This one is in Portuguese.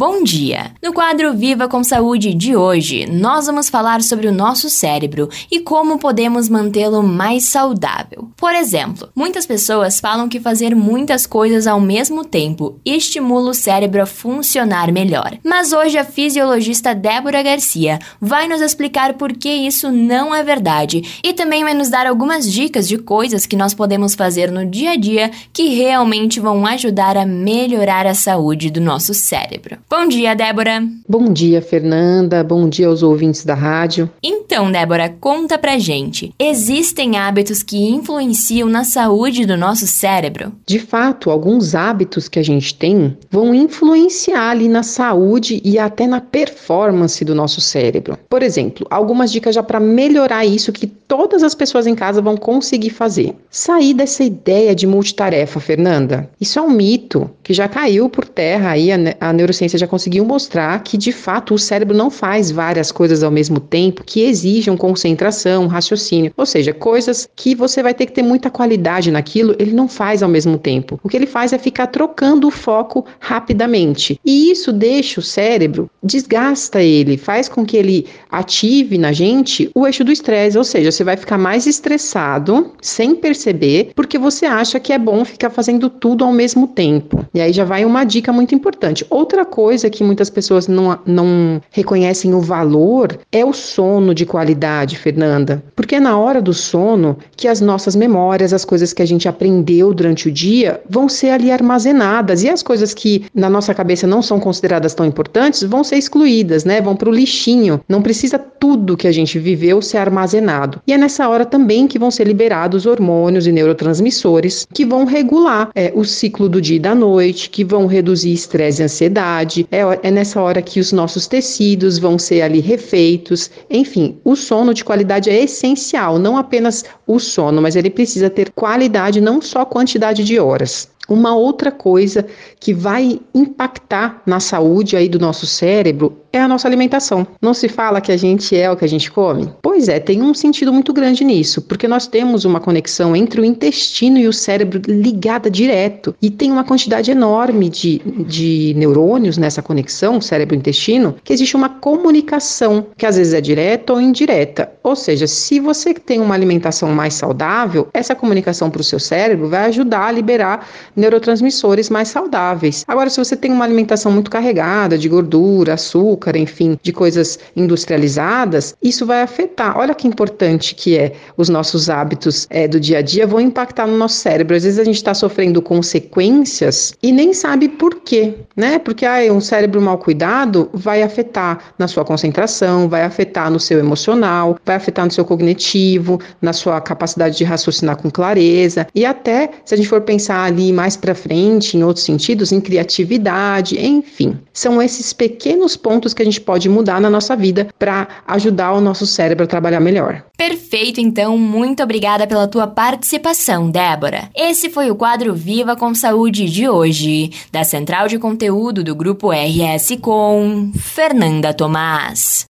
Bom dia! No quadro Viva com Saúde de hoje, nós vamos falar sobre o nosso cérebro e como podemos mantê-lo mais saudável. Por exemplo, muitas pessoas falam que fazer muitas coisas ao mesmo tempo estimula o cérebro a funcionar melhor. Mas hoje a fisiologista Débora Garcia vai nos explicar por que isso não é verdade e também vai nos dar algumas dicas de coisas que nós podemos fazer no dia a dia que realmente vão ajudar a melhorar a saúde do nosso cérebro. Bom dia, Débora. Bom dia, Fernanda. Bom dia aos ouvintes da rádio. Então, Débora, conta pra gente. Existem hábitos que influenciam na saúde do nosso cérebro? De fato, alguns hábitos que a gente tem vão influenciar ali na saúde e até na performance do nosso cérebro. Por exemplo, algumas dicas já para melhorar isso que todas as pessoas em casa vão conseguir fazer. Sair dessa ideia de multitarefa, Fernanda. Isso é um mito que já caiu por terra aí, a, a neurociência já conseguiu mostrar que de fato o cérebro não faz várias coisas ao mesmo tempo que exijam concentração, raciocínio, ou seja, coisas que você vai ter que ter muita qualidade naquilo, ele não faz ao mesmo tempo. O que ele faz é ficar trocando o foco rapidamente. E isso deixa o cérebro, desgasta ele, faz com que ele ative na gente o eixo do estresse, ou seja, você vai ficar mais estressado sem perceber, porque você acha que é bom ficar fazendo tudo ao mesmo tempo. E aí já vai uma dica muito importante. Outra coisa que muitas pessoas não, não reconhecem o valor é o sono de qualidade, Fernanda. Porque é na hora do sono que as nossas memórias, as coisas que a gente aprendeu durante o dia, vão ser ali armazenadas. E as coisas que na nossa cabeça não são consideradas tão importantes vão ser excluídas, né? Vão para o lixinho. Não precisa tudo que a gente viveu ser armazenado. E é nessa hora também que vão ser liberados hormônios e neurotransmissores que vão regular é, o ciclo do dia e da noite, que vão reduzir estresse e ansiedade. É, é nessa hora que os nossos tecidos vão ser ali refeitos. Enfim, o sono de qualidade é essencial, não apenas o sono, mas ele precisa ter qualidade, não só quantidade de horas. Uma outra coisa que vai impactar na saúde aí do nosso cérebro é a nossa alimentação. Não se fala que a gente é o que a gente come? Pois é, tem um sentido muito grande nisso, porque nós temos uma conexão entre o intestino e o cérebro ligada direto e tem uma quantidade enorme de, de neurônios nessa conexão cérebro-intestino que existe uma comunicação que às vezes é direta ou indireta. Ou seja, se você tem uma alimentação mais saudável, essa comunicação para o seu cérebro vai ajudar a liberar neurotransmissores mais saudáveis. Agora, se você tem uma alimentação muito carregada de gordura, açúcar, enfim, de coisas industrializadas, isso vai afetar. Olha que importante que é os nossos hábitos é, do dia a dia vão impactar no nosso cérebro. Às vezes a gente está sofrendo consequências e nem sabe por quê, né? Porque ah, um cérebro mal cuidado vai afetar na sua concentração, vai afetar no seu emocional, vai afetar no seu cognitivo, na sua capacidade de raciocinar com clareza e até se a gente for pensar ali mais para frente, em outros sentidos, em criatividade, enfim. São esses pequenos pontos que a gente pode mudar na nossa vida para ajudar o nosso cérebro a trabalhar melhor. Perfeito, então, muito obrigada pela tua participação, Débora. Esse foi o quadro Viva com Saúde de hoje, da Central de Conteúdo do Grupo RS com Fernanda Tomás.